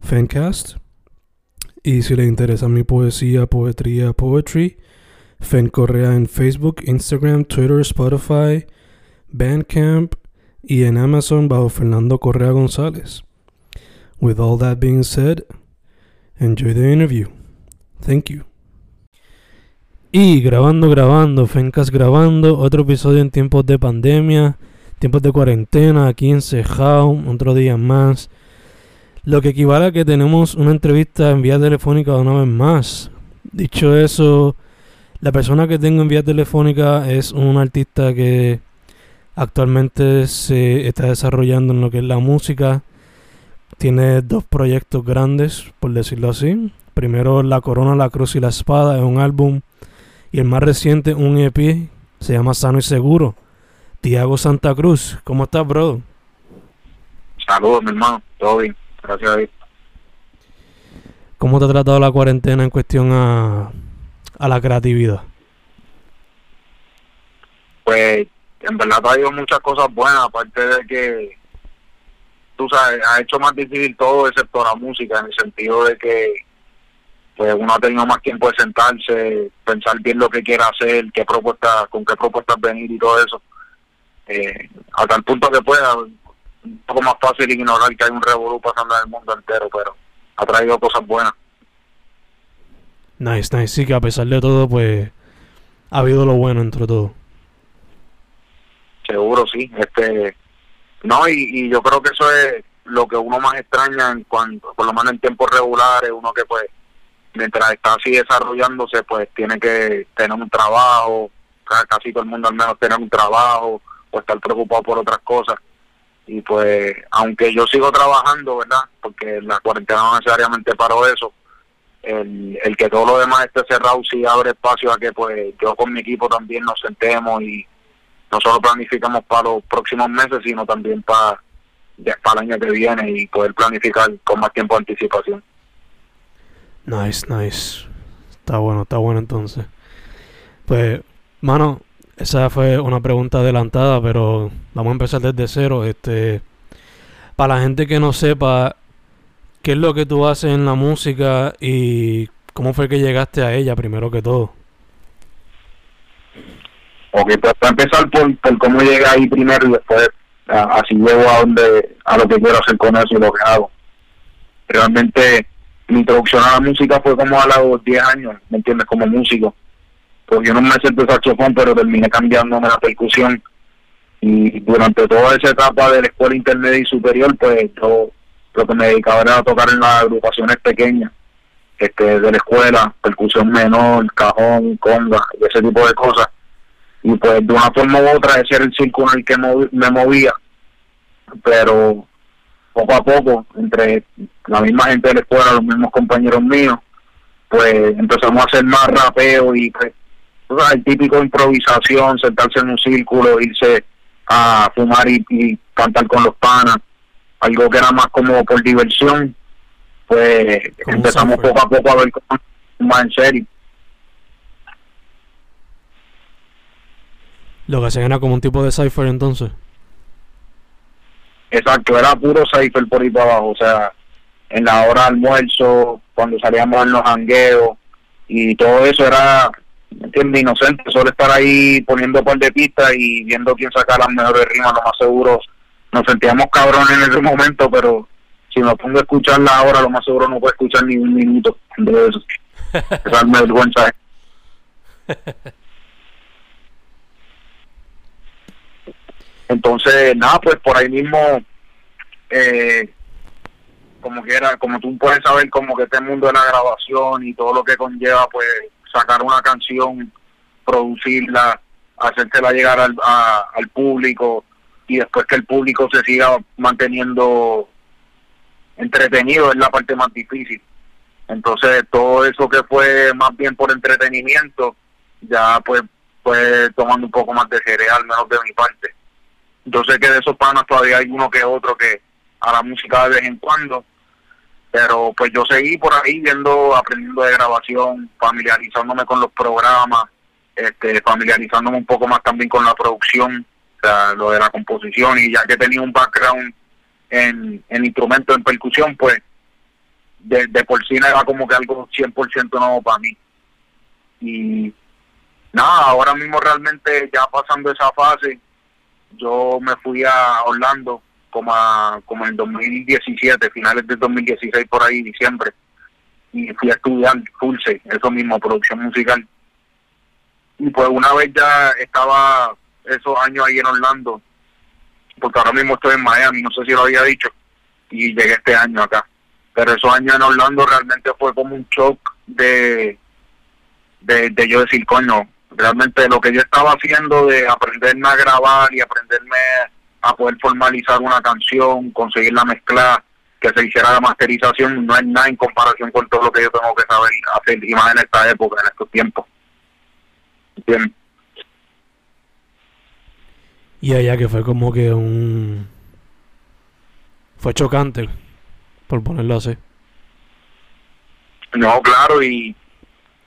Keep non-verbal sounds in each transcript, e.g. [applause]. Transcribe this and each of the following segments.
Fancast. Y si le interesa mi poesía, poetría, poetry, Fen Correa en Facebook, Instagram, Twitter, Spotify, Bandcamp y en Amazon bajo Fernando Correa González. With all that being said, enjoy the interview. Thank you. Y grabando, grabando, Fencast grabando, otro episodio en tiempos de pandemia, tiempos de cuarentena, aquí en Cejao, otro día más. Lo que equivale a que tenemos una entrevista en vía telefónica una vez más. Dicho eso, la persona que tengo en vía telefónica es un artista que actualmente se está desarrollando en lo que es la música. Tiene dos proyectos grandes, por decirlo así. Primero La Corona, la Cruz y la Espada es un álbum. Y el más reciente, un EP, se llama Sano y Seguro. Tiago Santa Cruz, ¿cómo estás, bro? Saludos, mi hermano. Todo bien. Gracias a Dios. ¿Cómo te ha tratado la cuarentena en cuestión a, a la creatividad? Pues en verdad ha habido muchas cosas buenas, aparte de que, tú sabes, ha hecho más difícil todo excepto la música, en el sentido de que pues uno ha tenido más tiempo de sentarse, pensar bien lo que quiere hacer, qué propuestas, con qué propuestas venir y todo eso. Eh, hasta el punto que pueda, un poco más fácil ignorar que hay un revolú pasando en el mundo entero, pero ha traído cosas buenas. Nice, nice. Sí, que a pesar de todo, pues ha habido lo bueno entre todo. Seguro, sí. Este, no, y, y yo creo que eso es lo que uno más extraña en cuanto, por lo menos en tiempos regulares, uno que pues mientras está así desarrollándose, pues tiene que tener un trabajo, ca- casi todo el mundo al menos tener un trabajo o estar preocupado por otras cosas. Y pues, aunque yo sigo trabajando, ¿verdad? Porque la cuarentena no necesariamente paró eso, el, el que todo lo demás esté cerrado sí abre espacio a que pues yo con mi equipo también nos sentemos y no solo planificamos para los próximos meses, sino también para, para el año que viene y poder planificar con más tiempo de anticipación. Nice, nice. Está bueno, está bueno entonces. Pues, mano, esa fue una pregunta adelantada, pero vamos a empezar desde cero. Este, para la gente que no sepa qué es lo que tú haces en la música y cómo fue que llegaste a ella primero que todo. Ok, pues para empezar por, por cómo llegué ahí primero y después así llego a donde a lo que quiero hacer con eso y lo que hago. Realmente mi introducción a la música fue como a los 10 años, ¿me entiendes? Como músico. Porque no me siento saxofón, pero terminé cambiándome la percusión. Y durante toda esa etapa de la escuela intermedia y superior, pues yo lo que me dedicaba era a tocar en las agrupaciones pequeñas este, de la escuela, percusión menor, cajón, conga y ese tipo de cosas y pues de una forma u otra ese era el círculo en el que movi- me movía pero poco a poco entre la misma gente de la escuela los mismos compañeros míos pues empezamos a hacer más rapeo y pues el típico improvisación sentarse en un círculo irse a fumar y, y cantar con los panas. Algo que era más como por diversión pues empezamos poco a poco a ver cómo más en serio. Lo que hacían era como un tipo de cipher entonces. Exacto, era puro cipher por ahí para abajo, o sea, en la hora de almuerzo, cuando salíamos en los jangueos, y todo eso era, ¿me entiendes? Inocente, solo estar ahí poniendo par de pistas y viendo quién saca las mejores rimas, lo más seguro. Nos sentíamos cabrones en ese momento, pero si me pongo a escucharla ahora, lo más seguro no puedo escuchar ni un minuto de eso. [laughs] Esa es vergüenza. Entonces, nada, pues por ahí mismo, eh, como que era, como tú puedes saber, como que este mundo de la grabación y todo lo que conlleva, pues sacar una canción, producirla, hacérsela llegar al, al público y después que el público se siga manteniendo entretenido es la parte más difícil. Entonces todo eso que fue más bien por entretenimiento, ya pues fue tomando un poco más de cereal, menos de mi parte. Entonces que de esos panas todavía hay uno que otro que a la música de vez en cuando, pero pues yo seguí por ahí viendo, aprendiendo de grabación, familiarizándome con los programas, este, familiarizándome un poco más también con la producción, o sea, lo de la composición y ya que tenía un background en, en instrumentos en percusión, pues de, de por sí era como que algo 100% nuevo para mí. Y nada, ahora mismo realmente ya pasando esa fase, yo me fui a Orlando como, a, como en 2017, finales de 2016 por ahí, diciembre, y fui a estudiar Pulse, eso mismo, producción musical. Y pues una vez ya estaba esos años ahí en Orlando, porque ahora mismo estoy en Miami, no sé si lo había dicho, y llegué este año acá. Pero esos años en Orlando realmente fue como un shock de, de, de yo decir, coño, realmente lo que yo estaba haciendo de aprenderme a grabar y aprenderme a poder formalizar una canción, conseguir la mezcla, que se hiciera la masterización, no es nada en comparación con todo lo que yo tengo que saber hacer, y más en esta época, en estos tiempos. Bien. Y allá que fue como que un... Fue chocante, por ponerlo así. No, claro, y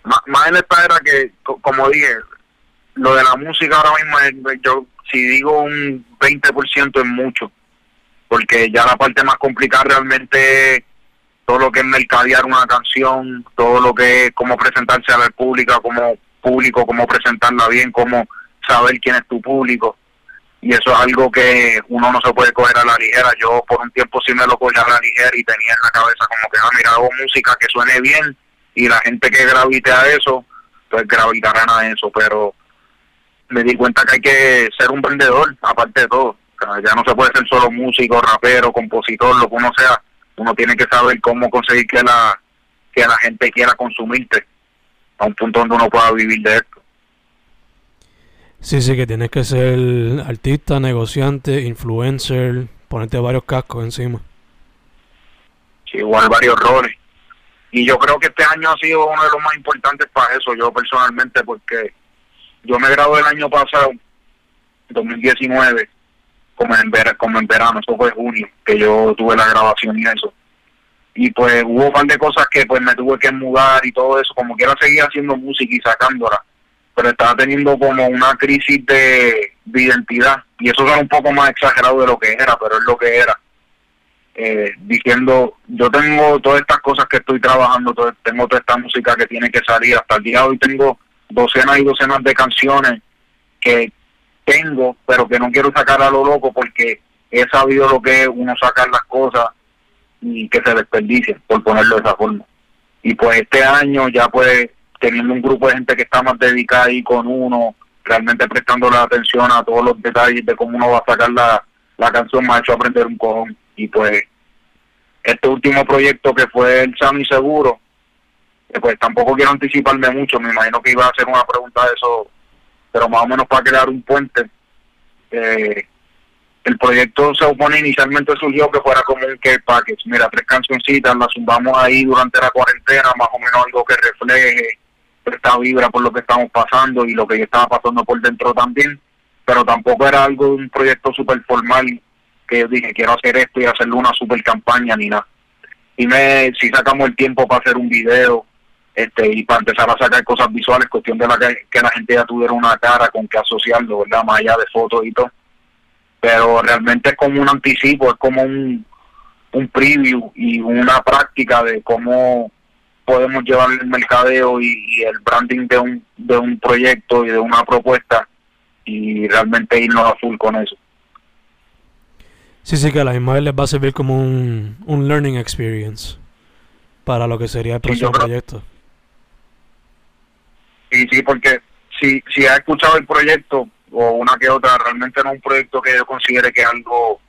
más, en esta era que, como dije, lo de la música ahora mismo, yo si digo un 20% es mucho, porque ya la parte más complicada realmente todo lo que es mercadear una canción, todo lo que es cómo presentarse a la pública como público, cómo presentarla bien, cómo saber quién es tu público y eso es algo que uno no se puede coger a la ligera. Yo por un tiempo sí me lo cogí a la ligera y tenía en la cabeza como que, ah, mira, hago música que suene bien y la gente que gravite a eso, pues gravitarán a eso, pero me di cuenta que hay que ser un vendedor, aparte de todo. ya no se puede ser solo músico, rapero, compositor, lo que uno sea. Uno tiene que saber cómo conseguir que la, que la gente quiera consumirte a un punto donde uno pueda vivir de esto. Sí, sí, que tienes que ser artista, negociante, influencer, ponerte varios cascos encima. Sí, igual varios roles. Y yo creo que este año ha sido uno de los más importantes para eso, yo personalmente, porque yo me gradué el año pasado, 2019, como en, como en verano, eso fue junio, que yo tuve la grabación y eso. Y pues hubo un par de cosas que pues me tuve que mudar y todo eso, como quiera seguir haciendo música y sacándola pero estaba teniendo como una crisis de, identidad y eso era un poco más exagerado de lo que era, pero es lo que era. Eh, diciendo, yo tengo todas estas cosas que estoy trabajando, tengo toda esta música que tiene que salir, hasta el día de hoy tengo docenas y docenas de canciones que tengo, pero que no quiero sacar a lo loco porque he sabido lo que es uno sacar las cosas y que se desperdicien, por ponerlo de esa forma. Y pues este año ya pues teniendo un grupo de gente que está más dedicada ahí con uno, realmente prestando la atención a todos los detalles de cómo uno va a sacar la, la canción, me ha hecho aprender un cojón. Y pues este último proyecto que fue el Sami Seguro, pues tampoco quiero anticiparme mucho, me imagino que iba a hacer una pregunta de eso, pero más o menos para crear un puente. Eh, el proyecto se opone inicialmente surgió que fuera como un care package. Mira, tres cancioncitas, las zumbamos ahí durante la cuarentena, más o menos algo que refleje esta vibra por lo que estamos pasando y lo que yo estaba pasando por dentro también, pero tampoco era algo de un proyecto súper formal que yo dije quiero hacer esto y hacerle una super campaña ni nada. Y me, si sacamos el tiempo para hacer un video este y para empezar a sacar cosas visuales, cuestión de la que, la gente ya tuviera una cara con que asociarlo, ¿verdad? Más allá de fotos y todo. Pero realmente es como un anticipo, es como un, un preview y una práctica de cómo podemos llevar el mercadeo y, el branding de un, de un proyecto y de una propuesta y realmente irnos a full con eso. Sí, sí, que a la misma vez les va a servir como un, un learning experience para lo que sería el próximo proyecto. Sí, sí, porque si, si has escuchado el proyecto o una que otra, realmente no es un proyecto que yo considere que es algo...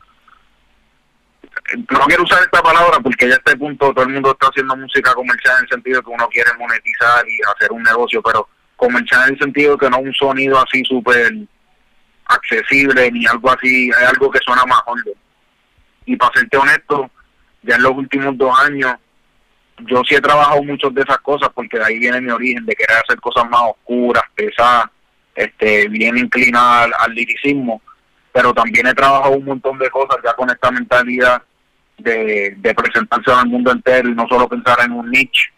No quiero usar esta palabra porque ya a este punto todo el mundo está haciendo música comercial en el sentido que uno quiere monetizar y hacer un negocio, pero comercial en el sentido que no un sonido así súper accesible ni algo así, es algo que suena más hondo. Y para serte honesto, ya en los últimos dos años, yo sí he trabajado muchas de esas cosas porque de ahí viene mi origen, de querer hacer cosas más oscuras, pesadas, este, bien inclinada al, liricismo, pero también he trabajado un montón de cosas ya con esta mentalidad de, de presentarse al mundo entero y no solo pensar en un niche,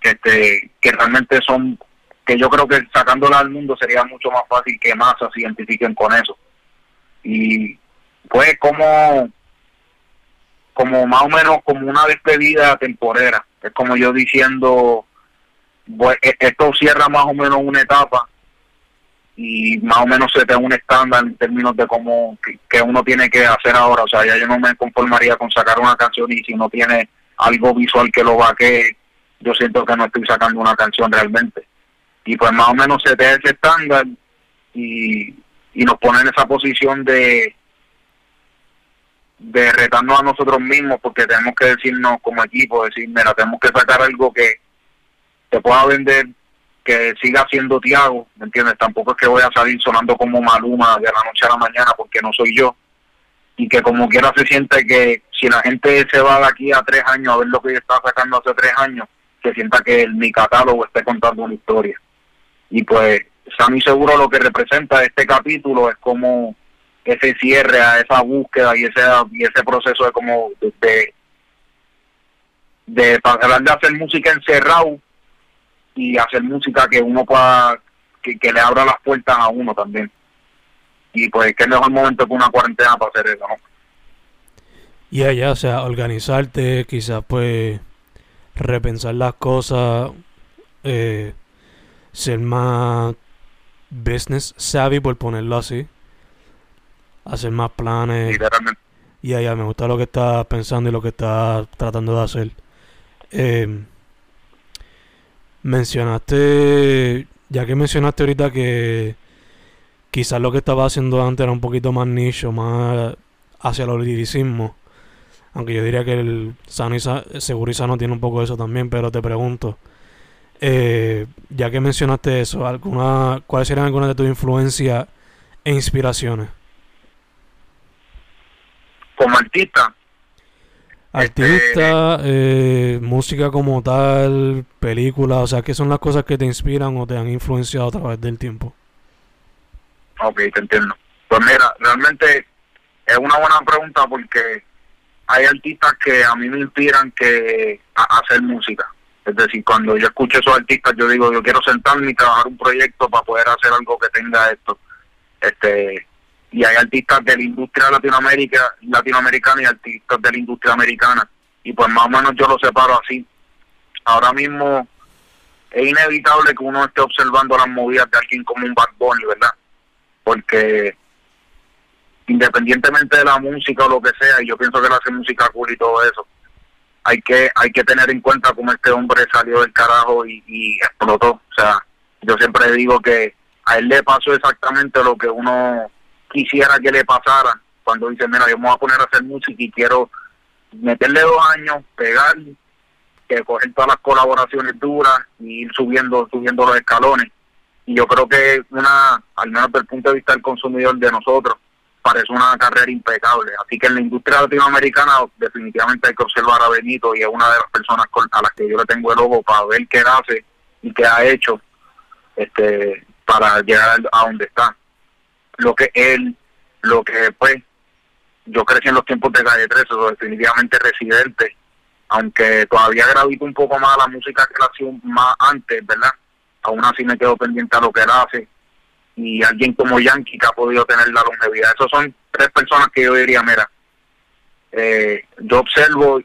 que, este, que realmente son, que yo creo que sacándola al mundo sería mucho más fácil que masas se identifiquen con eso. Y pues como como más o menos como una despedida temporera. Es como yo diciendo, e, esto cierra más o menos una etapa y más o menos se te da un estándar en términos de cómo que, uno tiene que hacer ahora. O sea, ya yo no me conformaría con sacar una canción y si no tiene algo visual que lo que yo siento que no estoy sacando una canción realmente. Y pues más o menos se te da ese estándar y, y nos pone en esa posición de de retarnos a nosotros mismos porque tenemos que decirnos como equipo, decir, mira, tenemos que sacar algo que te pueda vender, que siga siendo Tiago, ¿me entiendes? Tampoco es que voy a salir sonando como Maluma de la noche a la mañana porque no soy yo. Y que como quiera se siente que si la gente se va de aquí a tres años a ver lo que yo estaba sacando hace tres años, se sienta que el, mi catálogo esté contando una historia. Y pues, Sammy seguro lo que representa este capítulo es como ese cierre a esa búsqueda y ese y ese proceso de como de de pasar de hacer música encerrado y hacer música que uno pueda que, le abra las puertas a uno también y pues que mejor momento que una cuarentena para hacer eso ¿no? y allá o sea organizarte quizás pues repensar las cosas eh, ser más business savvy por ponerlo así hacer más planes. Literalmente. Y allá me gusta lo que estás pensando y lo que estás tratando de hacer. Eh, mencionaste, ya que mencionaste ahorita que quizás lo que estaba haciendo antes era un poquito más nicho, más hacia el liricismo. Aunque yo diría que el Sano y Seguro y tiene un poco de eso también, pero te pregunto, eh, ya que mencionaste eso, alguna, ¿cuáles serían algunas de tus influencias e inspiraciones? Como artista. Artista, este, eh, música como tal, película, o sea, ¿qué son las cosas que te inspiran o te han influenciado a través del tiempo? Ok, te entiendo. Pues mira, realmente es una buena pregunta porque hay artistas que a mí me inspiran que a hacer música. Es decir, cuando yo escucho a esos artistas, yo digo, yo quiero sentarme y trabajar un proyecto para poder hacer algo que tenga esto. Este, y hay artistas de la industria latinoamérica, latinoamericana y artistas de la industria americana. Y pues más o menos yo lo separo así. Ahora mismo es inevitable que uno esté observando las movidas de alguien como un Bad Bunny, ¿verdad? Porque independientemente de la música o lo que sea, y yo pienso que él hace música cool y todo eso, hay que hay que tener en cuenta cómo este hombre salió del carajo y, y explotó. O sea, yo siempre digo que a él le pasó exactamente lo que uno quisiera que le pasara cuando dice, mira, yo me voy a poner a hacer música y quiero meterle dos años, pegar, que coger todas las colaboraciones duras y ir subiendo, subiendo los escalones. Y yo creo que una, al menos desde el punto de vista del consumidor de nosotros, parece una carrera impecable. Así que en la industria latinoamericana definitivamente hay que observar a Benito y es una de las personas a las que yo le tengo el ojo para ver qué hace y qué ha hecho este para llegar a donde está lo que él, lo que pues yo crecí en los tiempos de Calle 13, definitivamente residente, aunque todavía gravito un poco más a la música que la hacía más antes, ¿verdad? Aún así me quedo pendiente a lo que él hace. Y alguien como Yankee que ha podido tener la longevidad. Esos son tres personas que yo diría, mira, eh, yo observo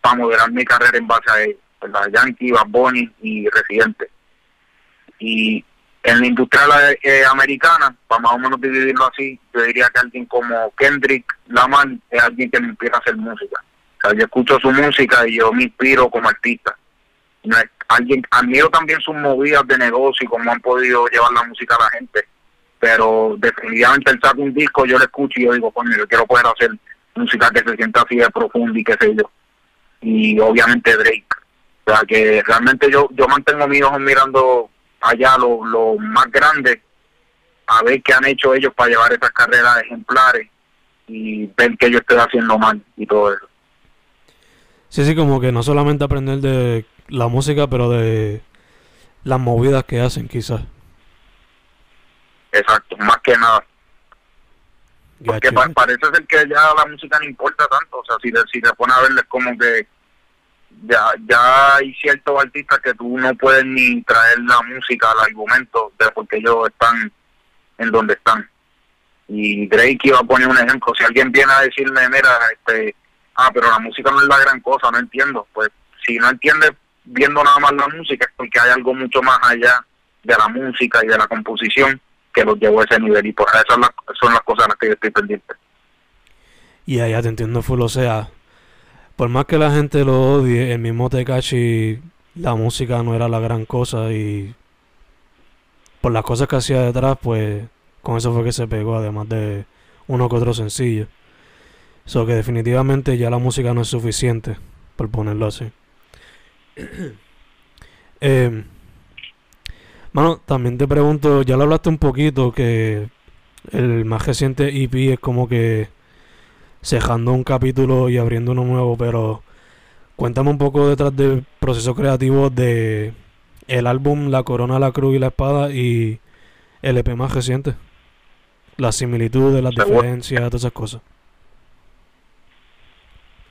para moderar mi carrera en base a ellos, ¿verdad? Yankee, Bad Bunny y Residente. Y en la industria eh, americana, para más o menos dividirlo así, yo diría que alguien como Kendrick Lamar es alguien que me inspira a hacer música. O sea, yo escucho su música y yo me inspiro como artista. alguien Admiro también sus movidas de negocio y cómo han podido llevar la música a la gente. Pero definitivamente él saca un disco, yo lo escucho y yo digo, coño, yo quiero poder hacer música que se sienta así de profunda y qué sé yo. Y obviamente Drake. O sea, que realmente yo yo mantengo mis ojos mirando allá lo, lo más grande a ver qué han hecho ellos para llevar esas carreras ejemplares y ver que yo estoy haciendo mal y todo eso. Sí, sí, como que no solamente aprender de la música, pero de las movidas que hacen, quizás. Exacto, más que nada. Porque parece ser que ya la música no importa tanto, o sea, si, si te pones a verles como que ya, ya hay ciertos artistas que tú no puedes ni traer la música al argumento de porque ellos están en donde están. Y Drake iba a poner un ejemplo, si alguien viene a decirme, mira, este, ah, pero la música no es la gran cosa, no entiendo, pues si no entiendes viendo nada más la música es porque hay algo mucho más allá de la música y de la composición que los llevó a ese nivel y por eso son las, son las cosas en las que yo estoy pendiente. Y allá te entiendo full, o sea, por más que la gente lo odie, el mismo Tekashi, la música no era la gran cosa y por las cosas que hacía detrás, pues con eso fue que se pegó, además de uno que otro sencillo. Eso que definitivamente ya la música no es suficiente, por ponerlo así. [clears throat] eh, también te pregunto, ya lo hablaste un poquito, que el más reciente EP es como que cejando un capítulo y abriendo uno nuevo, pero cuéntame un poco detrás del proceso creativo de el álbum La Corona, la Cruz y la Espada y el EP más reciente. Las similitudes, las diferencias, todas esas cosas.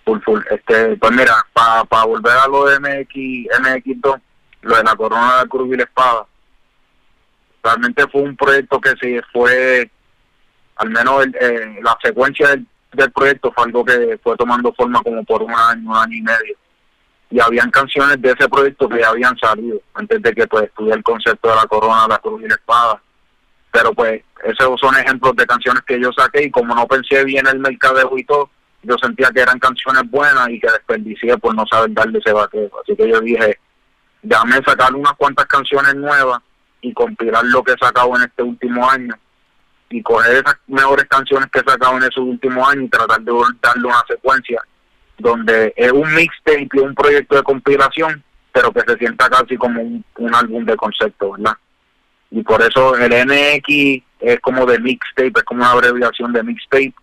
Full, full. Este, pues mira, para volver a lo de MX, MX2, lo de La Corona, la Cruz y la Espada, realmente fue un proyecto que se fue, al menos eh, la secuencia del del proyecto fue algo que fue tomando forma como por un año, un año y medio. Y habían canciones de ese proyecto que habían salido antes de que pues estudié el concepto de la corona, la cruz y la espada. Pero pues esos son ejemplos de canciones que yo saqué y como no pensé bien el mercadeo y todo, yo sentía que eran canciones buenas y que desperdicié por no saber darle ese vaquero. Así que yo dije, déjame sacar unas cuantas canciones nuevas y compilar lo que he sacado en este último año y coger esas mejores canciones que he sacado en esos últimos años y tratar de darle una secuencia donde es un mixtape y un proyecto de compilación, pero que se sienta casi como un, álbum de concepto, ¿verdad? Y por eso el NX es como de mixtape, es como una abreviación de mixtape,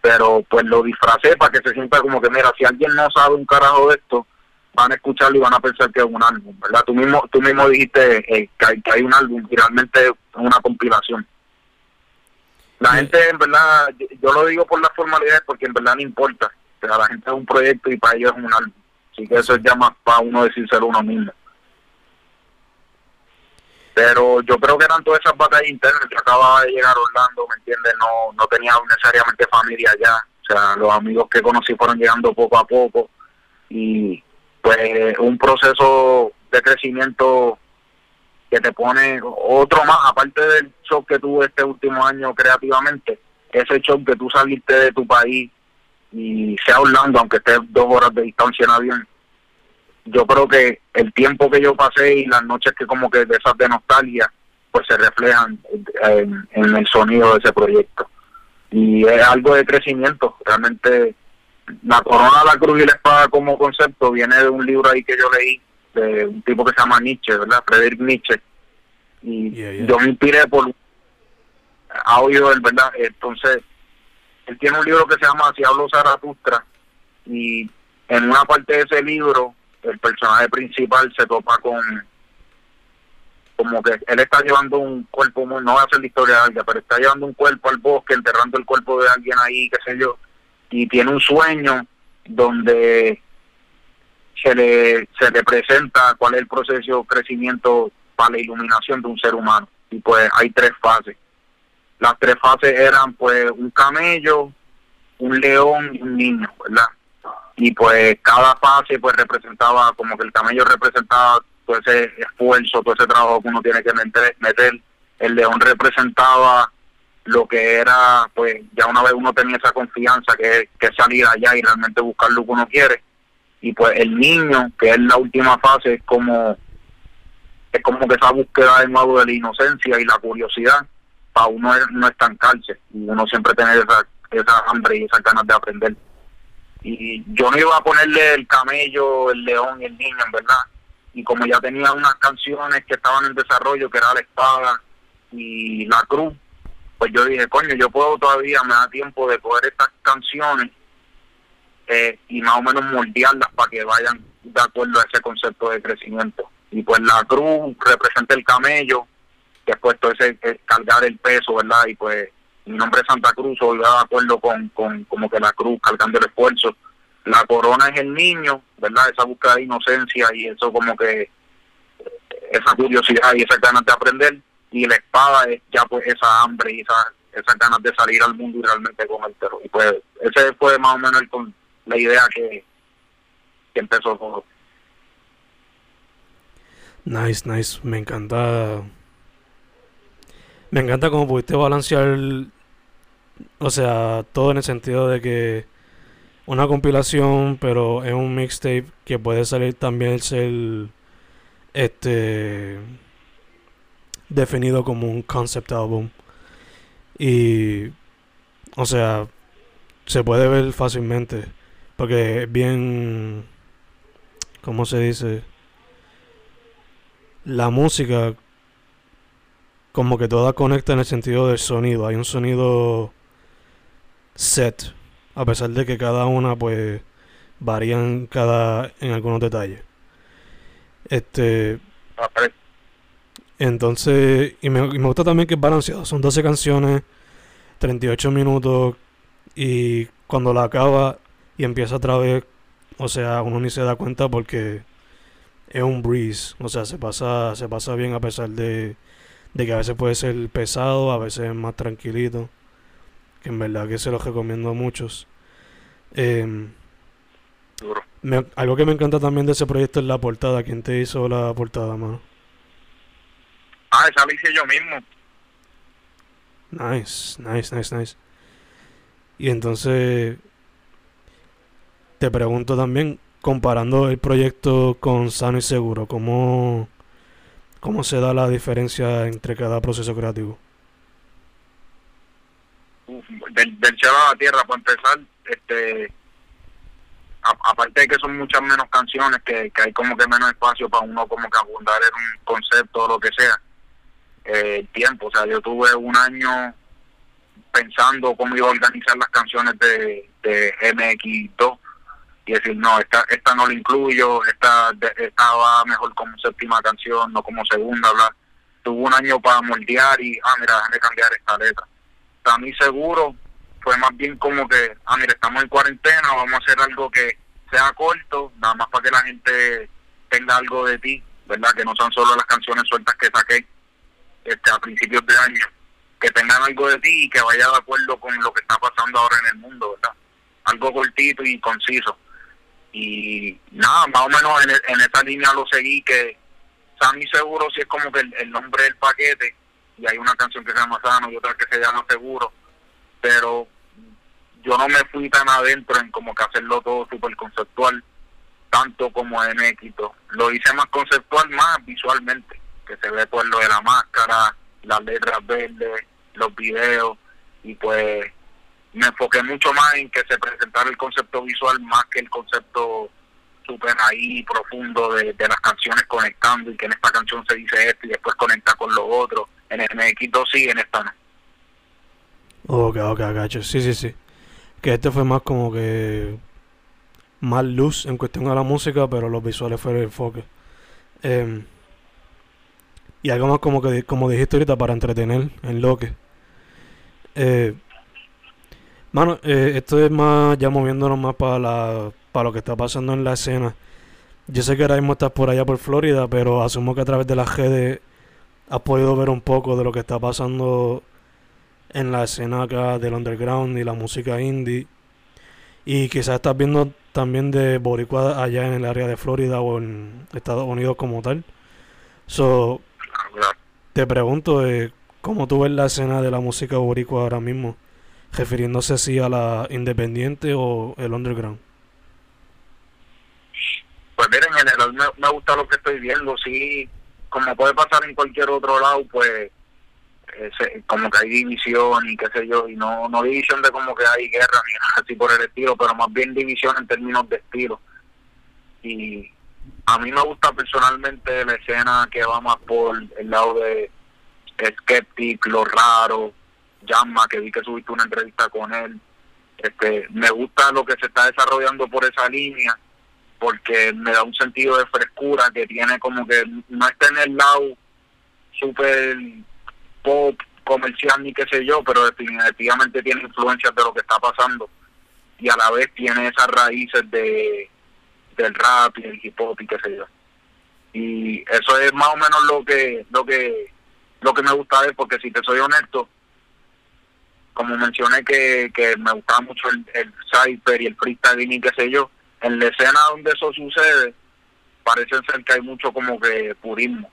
pero pues lo disfracé para que se sienta como que, mira, si alguien no sabe un carajo de esto, van a escucharlo y van a pensar que es un álbum, ¿verdad? Tú mismo, tú mismo dijiste eh, que, hay, que hay un álbum y realmente es una compilación. La gente, en verdad, yo, lo digo por la formalidad porque en verdad no importa. Pero la gente es un proyecto y para ellos es un álbum. Así que eso es ya más para uno decírselo uno mismo. Pero yo creo que eran todas esas batallas internas. que acababa de llegar a Orlando, ¿me entiendes? No, no tenía necesariamente familia allá. O sea, los amigos que conocí fueron llegando poco a poco. Y pues un proceso de crecimiento que te pone otro más, aparte del shock que tuve este último año creativamente, ese shock que tú saliste de tu país y sea Orlando, aunque estés dos horas de distancia en avión, yo creo que el tiempo que yo pasé y las noches que como que de esas de nostalgia, pues se reflejan en, en el sonido de ese proyecto. Y es algo de crecimiento, realmente la corona, la cruz y la espada como concepto viene de un libro ahí que yo leí de un tipo que se llama Nietzsche, ¿verdad? Friedrich Nietzsche. Y yo me inspiré por audio, ¿verdad? Entonces, él tiene un libro que se llama Si hablo Zaratustra y en una parte de ese libro el personaje principal se topa con como que él está llevando un cuerpo, no va a ser la historia de alguien, pero está llevando un cuerpo al bosque, enterrando el cuerpo de alguien ahí, qué sé yo, y tiene un sueño donde se le, se le presenta cuál es el proceso de crecimiento para la iluminación de un ser humano. Y pues hay tres fases. Las tres fases eran pues un camello, un león y un niño, ¿verdad? Y pues cada fase pues representaba, como que el camello representaba todo ese esfuerzo, todo ese trabajo que uno tiene que meter. El León representaba lo que era, pues ya una vez uno tenía esa confianza que, que salir allá y realmente buscar lo que uno quiere. Y pues el niño, que es la última fase, es como es como que esa búsqueda de nuevo de la inocencia y la curiosidad para uno no estancarse y uno siempre tener esa, esa hambre y esas ganas de aprender. Y yo no iba a ponerle el camello, el león y el niño, en verdad. Y como ya tenía unas canciones que estaban en desarrollo, que era la espada y la cruz, pues yo dije, coño, yo puedo todavía, me da tiempo de coger estas canciones eh, y más o menos moldearlas para que vayan de acuerdo a ese concepto de crecimiento. Y pues la cruz representa el camello, que es puesto ese cargar el peso, ¿verdad? Y pues mi nombre es Santa Cruz, hoy de acuerdo con, con como que la cruz cargando el esfuerzo. La corona es el niño, ¿verdad? Esa búsqueda de inocencia y eso como que esa curiosidad y esas ganas de aprender. Y la espada es ya pues esa hambre y esa, esas ganas de salir al mundo y realmente con el terror. Y pues ese fue más o menos el, la idea que, empezó todo. Nice, nice. Me encanta me encanta cómo pudiste balancear, o sea, todo en el sentido de que una compilación, pero es un mixtape que puede salir también ser este definido como un concept album. Y o sea, se puede ver fácilmente porque es bien ¿cómo se dice? La música como que toda conecta en el sentido del sonido. Hay un sonido set, a pesar de que cada una pues varían cada en algunos detalles. Este entonces, y me, y me gusta también que es balanceado. Son 12 canciones, 38 minutos, y cuando la acaba y empieza otra vez, o sea, uno ni se da cuenta porque es un breeze. O sea, se pasa, se pasa bien a pesar de de que a veces puede ser pesado, a veces más tranquilito, que en verdad que se los recomiendo a muchos. Eh, algo que me encanta también de ese proyecto es la portada. ¿Quién te hizo la portada, mano? Ah, esa la hice yo mismo. Nice, nice, nice, nice. Y entonces, te pregunto también, comparando el proyecto con Sano y Seguro, ¿cómo, ¿Cómo se da la diferencia entre cada proceso creativo? del, cielo a tierra, para empezar, este, aparte de que son muchas menos canciones, que, hay como que menos espacio para uno como que abundar en un concepto o lo que sea, eh, el tiempo, o sea, yo tuve un año pensando cómo iba a organizar las canciones de, de MX2 y decir, no, esta, esta no la incluyo, esta, esta va mejor como séptima canción, no como segunda, bla. Tuvo un año para moldear y, ah, mira, déjame cambiar esta letra. Para mí seguro fue más bien como que, ah, mira, estamos en cuarentena, vamos a hacer algo que sea corto, nada más para que la gente tenga algo de ti, ¿verdad? Que no son solo las canciones sueltas que saqué este a principios de año, que tengan algo de ti y que vaya de acuerdo con lo que está pasando ahora en el mundo, ¿verdad? Algo cortito y conciso y nada, más o menos en, en esa línea lo seguí que Sammy Seguro si es como que el, nombre del paquete y hay una canción que se llama Sano y otra que se llama Seguro, pero yo no me fui tan adentro en como que hacerlo todo súper conceptual, tanto como en éxito. Lo hice más conceptual, más visualmente, que se ve por lo de la máscara, las letras verdes, los videos, y pues me enfoqué mucho más en que se presentara el concepto visual más que el concepto súper ahí profundo de, las canciones conectando y que en esta canción se dice esto y después conecta con lo otro. En el MX2 sí, en esta no. Ok, ok, gacho. Sí, sí, sí. Que este fue más como que más luz en cuestión a la música, pero los visuales fueron el enfoque. Em, y algo más como que como dijiste ahorita para entretener en lo que. Eh, Mano, eh, esto es más ya moviéndonos más para la, para lo que está pasando en la escena. Yo sé que ahora mismo estás por allá por Florida, pero asumo que a través de las redes has podido ver un poco de lo que está pasando en la escena acá del underground y la música indie. Y quizás estás viendo también de boricua allá en el área de Florida o en Estados Unidos como tal. So, te pregunto, eh, ¿cómo tú ves la escena de la música boricua ahora mismo? Refiriéndose así a la independiente o el underground. Pues mira, en general me, me gusta lo que estoy viendo, sí, como puede pasar en cualquier otro lado, pues como que hay división y qué sé yo, y no, no división de como que hay guerra ni nada así por el estilo, pero más bien división en términos de estilo. Y a mí me gusta personalmente la escena que va más por el lado de Skeptic, Lo Raro, Llama, que vi que subiste una entrevista con él. Este, me gusta lo que se está desarrollando por esa línea, porque me da un sentido de frescura que tiene como que no está en el lado súper pop comercial ni qué sé yo, pero definitivamente tiene influencias de lo que está pasando y a la vez tiene esas raíces de del rap y el hip hop y qué sé yo. Y eso es más o menos lo que lo que lo que me gusta ver porque si te soy honesto, como mencioné que, que me gustaba mucho el, el cypher y el freestyle y qué sé yo, en la escena donde eso sucede parece ser que hay mucho como que purismo.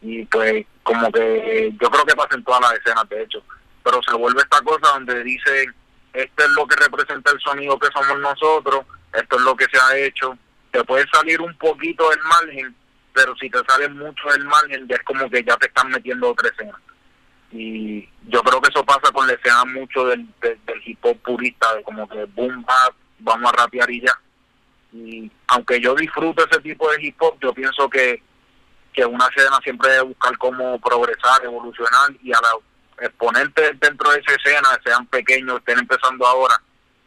Y pues como que yo creo que pasa en todas las escenas de hecho. Pero se vuelve esta cosa donde dice esto es lo que representa el sonido que somos nosotros esto es lo que se ha hecho te puede salir un poquito del margen pero si te sale mucho del margen ya es como que ya te están metiendo otra escena y yo creo que eso pasa la escena mucho del, hip hop purista de como que boom bap vamos a rapear y ya y aunque yo disfruto ese tipo de hip hop yo pienso que que una escena siempre debe buscar cómo progresar, evolucionar y a la exponente dentro de esa escena, sean pequeños, estén empezando ahora,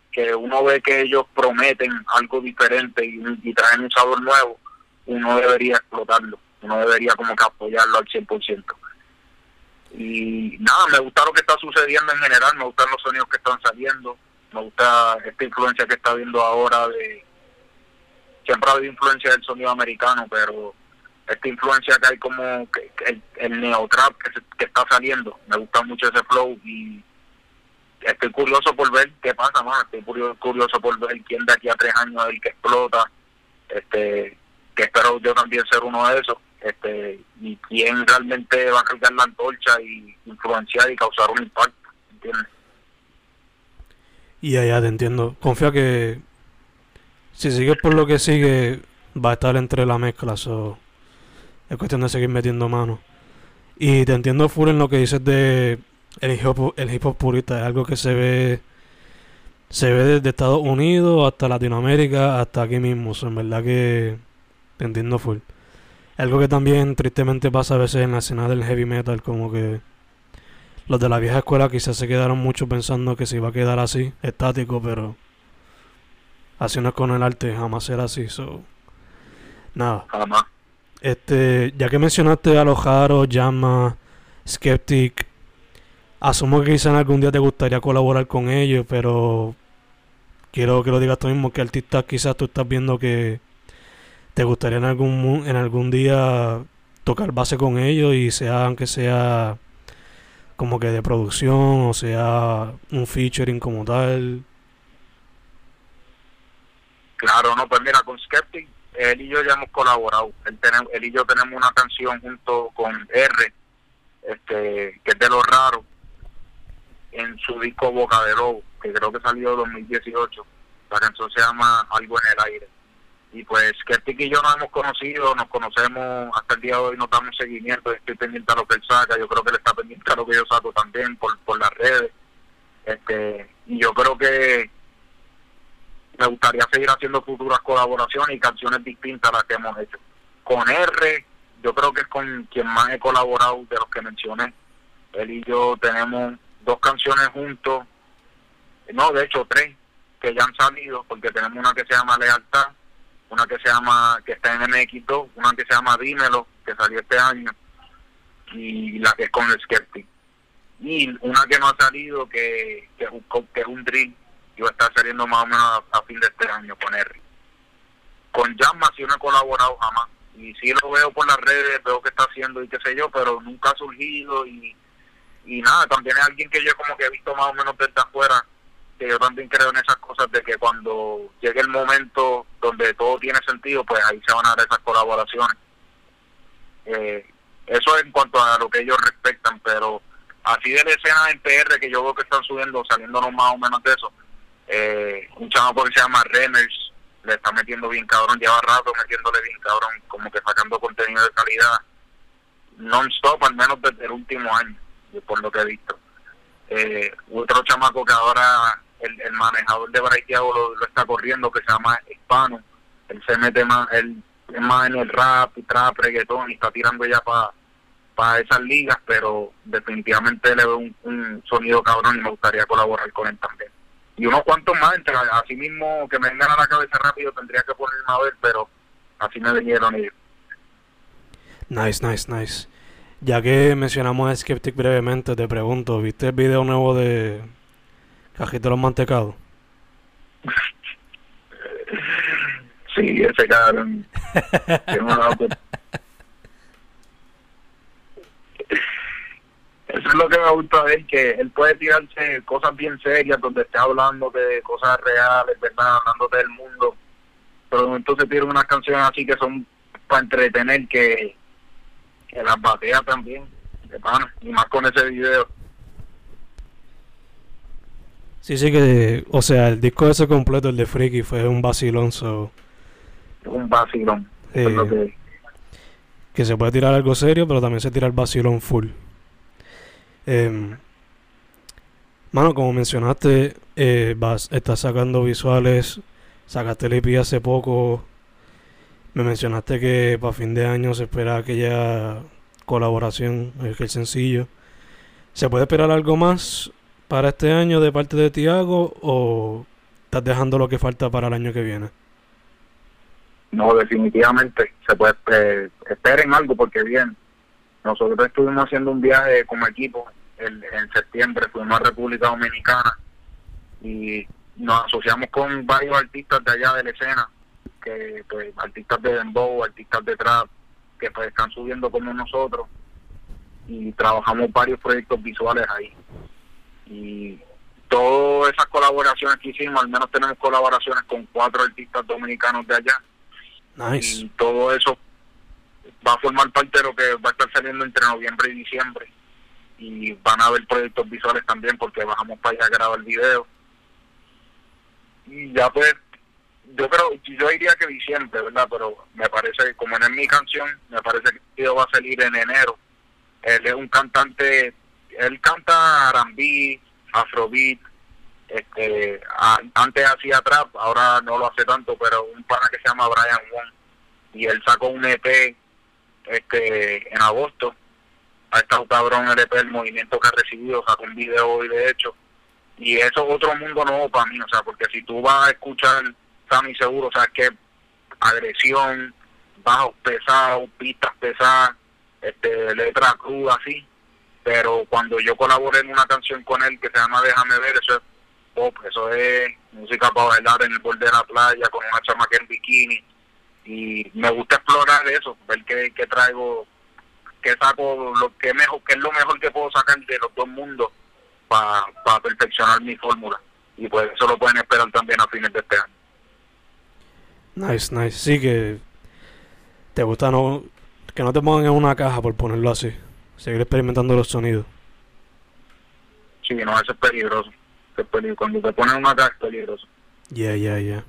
que uno ve que ellos prometen algo diferente y, traen un sabor nuevo, uno debería explotarlo, uno debería como que apoyarlo al 100%. Y nada, me gusta lo que está sucediendo en general, me gustan los sonidos que están saliendo, me gusta esta influencia que está viendo ahora de... Siempre ha habido influencia del sonido americano, pero esta influencia que hay como que, el, el neotrap que, que está saliendo. Me gusta mucho ese flow y estoy curioso por ver qué pasa más. Estoy curioso por ver quién de aquí a tres años es el que explota. Este, que espero yo también ser uno de esos. Este, y quién realmente va a cargar la antorcha y influenciar y causar un impacto. ¿Entiendes? Y allá te entiendo. Confía que si sigues por lo que sigue, va a estar entre la mezcla. So es cuestión de seguir metiendo mano. Y te entiendo full en lo que dices de el hip hop, el hip purista. Es algo que se ve se ve desde Estados Unidos hasta Latinoamérica, hasta aquí mismo. en verdad que te entiendo full. Algo que también tristemente pasa a veces en la escena del heavy metal, como que los de la vieja escuela quizás se quedaron mucho pensando que se iba a quedar así, estático, pero así no es con el arte, jamás será así. So, nada. Jamás. Este, ya que mencionaste a los Jaro, Llama, Skeptic, asumo que quizás algún día te gustaría colaborar con ellos, pero quiero que lo digas tú mismo, que artistas quizás tú estás viendo que te gustaría en algún en algún día tocar base con ellos y sea aunque sea como que de producción o sea un featuring como tal. Claro, no, pues mira, con Skeptic él y yo ya hemos colaborado. Él, él y yo tenemos una canción junto con R, este, que es de lo raro, en su disco Boca de Lobo, que creo que salió en 2018. La canción se llama Algo en el aire. Y pues que y yo nos hemos conocido, nos conocemos hasta el día de hoy, nos damos seguimiento, estoy pendiente a lo que él saca, yo creo que él está pendiente a lo que yo saco también por, por las redes. este Y yo creo que me gustaría seguir haciendo futuras colaboraciones y canciones distintas a las que hemos hecho. Con R, yo creo que es con quien más he colaborado de los que mencioné. Él y yo tenemos dos canciones juntos, no, de hecho tres, que ya han salido, porque tenemos una que se llama Lealtad, una que se llama, que está en MX2, una que se llama Dímelo, que salió este año, y la que es con el Skeptic. Y una que no ha salido, que, que, es, un, que es un drill iba a estar saliendo más o menos a, fin de este año con Henry. Con Llama sí no he colaborado jamás. Y sí lo veo por las redes, veo que está haciendo y qué sé yo, pero nunca ha surgido y, y nada, también es alguien que yo como que he visto más o menos desde afuera, que yo también creo en esas cosas de que cuando llegue el momento pues ahí se van a dar esas colaboraciones. Eh, eso en cuanto a lo que ellos respetan, pero así de la escena en PR que yo veo que están subiendo, saliéndonos más o menos de eso, eh, un chavo que se llama Renners, le está metiendo bien cabrón, lleva rato metiéndole bien cabrón, como que sacando contenido de calidad non-stop, al menos desde el último año, por lo que he visto. Eh, otro chamaco que ahora el, el manejador de Braithiago lo, lo, está corriendo, que se llama Hispano, él se mete más, él es más en el rap, y trap, reggaetón, y está tirando ya para para esas ligas, pero definitivamente le veo un, un sonido cabrón y me gustaría colaborar con él también y unos cuantos más, entre así mismo que me vengan a la cabeza rápido tendría que ponerme a ver, pero así me vinieron ellos. Nice, nice, nice. Ya que mencionamos a Skeptic brevemente, te pregunto, ¿viste el video nuevo de Cajito de los Mantecados? [laughs] sí, ese cabrón. Eso es lo que me gusta de él, que él puede tirarse cosas bien serias donde esté hablando de cosas reales, ¿verdad? Hablando del mundo. Pero entonces tiene unas canciones así que son para entretener, que, que las batea también, de pana, y más con ese video. Sí, sí que, o sea, el disco ese completo, el de Freaky, fue un vacilón, so... Un vacilón. Eh, que... que se puede tirar algo serio, pero también se tira el vacilón full. Eh, mano, como mencionaste, eh, vas, estás sacando visuales, sacaste el EP hace poco. Me mencionaste que para fin de año se espera aquella colaboración, el sencillo. ¿Se puede esperar algo más para este año de parte de Tiago o estás dejando lo que falta para el año que viene? No, definitivamente se puede eh, esperen algo porque bien nosotros estuvimos haciendo un viaje como equipo en septiembre, fuimos a República Dominicana y nos asociamos con varios artistas de allá de la escena, que pues artistas de dembow, artistas de trap, que pues están subiendo como nosotros y trabajamos varios proyectos visuales ahí. Y todas esas colaboraciones que hicimos, al menos tenemos colaboraciones con cuatro artistas dominicanos de allá. Y todo eso va a formar parte de lo que va a estar saliendo entre noviembre y diciembre. Y van a haber proyectos visuales también porque bajamos para allá a grabar video. Y ya pues, yo creo, yo diría que diciembre, ¿verdad? Pero me parece que como no es mi canción, me parece que el va a salir en enero. Él es un cantante, él canta R&B, afrobeat, este, antes hacía trap, ahora no lo hace tanto, pero un pana que se llama Brian Wong y él sacó un EP este en agosto. Ha estado cabrón el EP el movimiento que ha recibido sacó un video hoy de hecho. Y eso es otro mundo nuevo para mí o sea porque si tú vas a escuchar Sammy seguro o sea que agresión bajos pesados pistas pesadas este letra cruda así. Pero cuando yo colaboré en una canción con él que se llama Déjame ver eso es pop eso es música para bailar en el borde de la playa con una chamaca en bikini y me gusta explorar eso, ver qué, qué traigo, qué saco, lo que mejor, qué es lo mejor que puedo sacar de los dos mundos para perfeccionar mi fórmula. Y pues eso lo pueden esperar también a fines de este año. Nice, nice. Sí que te gusta no que no te pongan en una caja por ponerlo así. Seguir experimentando los sonidos. Sí, no, eso es peligroso. Es peligroso. Cuando te ponen en una es peligroso. Yeah, yeah, yeah.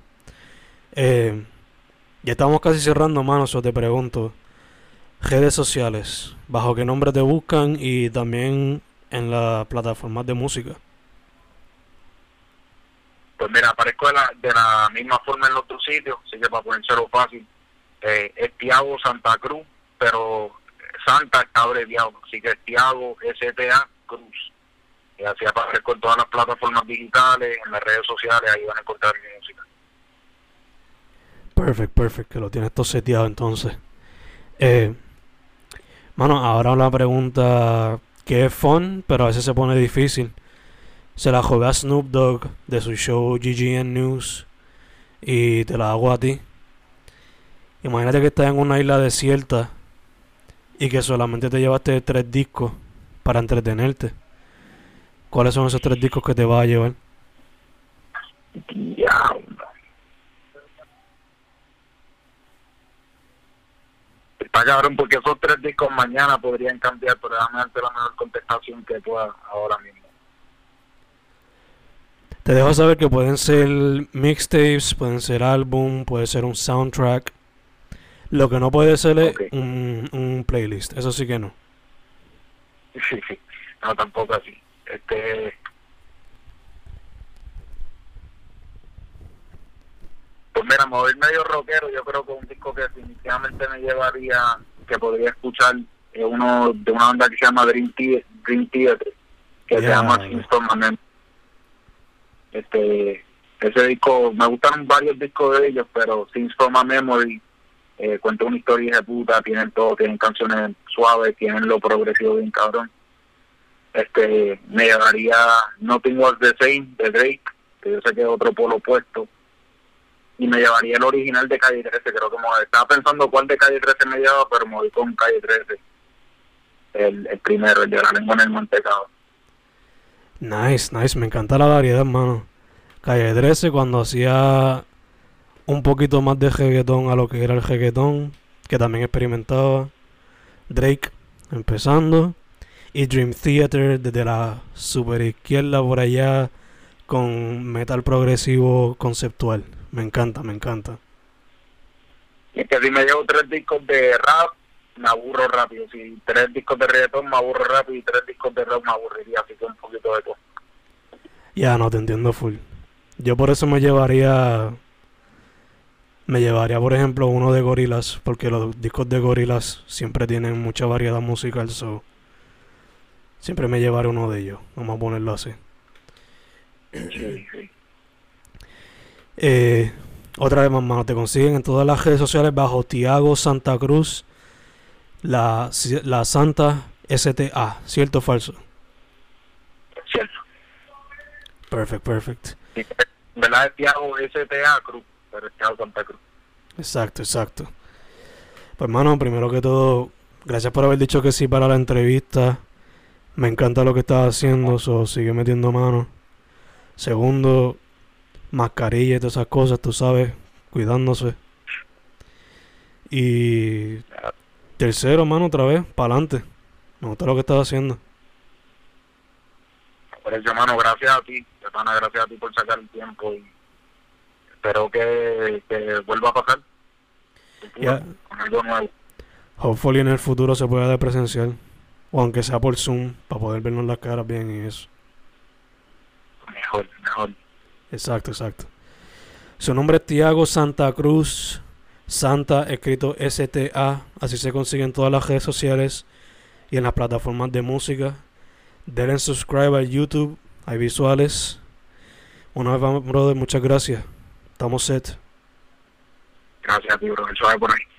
Eh, ya estamos casi cerrando, mano, eso te pregunto. Redes sociales, ¿bajo qué nombre te buscan? Y también en las plataformas de música. Pues mira, aparezco de la, de la misma forma en los otros sitios, así que para ponérselo fácil, eh, es Tiago Santa Cruz, pero Santa está abreviado, así que es Tiago STA Cruz. Y así aparezco en todas las plataformas digitales, en las redes sociales, ahí van a encontrar mi música. Perfect, perfect, que lo tienes todo seteado entonces. Eh, mano, ahora una pregunta que es fun, pero a veces se pone difícil. Se la juega a Snoop Dogg de su show GGN News y te la hago a ti. Imagínate que estás en una isla desierta y que solamente te llevaste tres discos para entretenerte. ¿Cuáles son esos tres discos que te vas a llevar? Está cabrón, porque esos tres discos mañana podrían cambiar, pero déjame darte la mejor contestación que pueda ahora mismo. Te dejo saber que pueden ser mixtapes, pueden ser álbum, puede ser un soundtrack. Lo que no puede ser es un, un playlist. Eso sí que no. Sí, [laughs] sí. No, tampoco así. Este. Pues mira, voy medio rockero. Yo creo que un disco que definitivamente me llevaría, que podría escuchar, es uno de una banda que se llama Dream, Thea- Dream Theater, que se llama Kingston Man. Este, ese disco, me gustaron varios discos de ellos, pero Things from a Memory eh, cuenta una historia de puta, tienen todo, tienen canciones suaves, tienen lo progresivo bien cabrón. Este, me llevaría Nothing Was the Same de Drake, que yo sé que es otro polo opuesto. Y me llevaría el original de Calle 13, creo que me estaba pensando cuál de Calle 13 me llevaba, pero me voy con Calle 13. El, el primero, el de la lengua en el mantecado. Nice, nice. Me encanta la variedad, hermano. Calle 13 cuando hacía un poquito más de reggaetón a lo que era el reggaetón, que también experimentaba. Drake empezando. Y Dream Theater desde la super izquierda por allá con metal progresivo conceptual. Me encanta, me encanta. Y es que si me llevo tres discos de rap, me aburro rápido. Si tres discos de reggaetón, me aburro rápido. Y tres discos de rap, me aburriría. Así que un poquito de todo. Ya, no te entiendo full. Yo por eso me llevaría. Me llevaría, por ejemplo, uno de Gorillaz, porque los discos de Gorillaz siempre tienen mucha variedad musical, so. Siempre me llevaré uno de ellos, vamos a ponerlo así. Sí, sí. Eh, otra vez más, mano, te consiguen en todas las redes sociales bajo Tiago Santa Cruz, la, la Santa STA, ¿cierto o falso? Cierto. Perfect, perfect. Verdad es Tiago STA Cruz, pero es Tiago Santa Cruz. Exacto, exacto. Pues hermano, primero que todo, gracias por haber dicho que sí para la entrevista. Me encanta lo que estás haciendo, so sigue metiendo mano. Segundo, mascarilla y todas esas cosas, tú sabes, cuidándose. Y tercero, mano, otra vez, para adelante. Me gusta lo que estás haciendo. Por eso, hermano, gracias a ti. Hermana, gracias a ti por sacar el tiempo. Y espero que, que vuelva a pasar. Ya. Con algo nuevo. Hopefully en el futuro se pueda presencial. O aunque sea por Zoom, para poder vernos las caras bien y eso. Mejor, mejor. Exacto, exacto. Su nombre es Tiago Santa Cruz. Santa, escrito S-T-A. Así se consigue en todas las redes sociales y en las plataformas de música. Denle subscribe al YouTube. Hay visuales. Una vez más, brother, muchas gracias. Estamos set. Gracias a ti, bro. Eso va por ahí.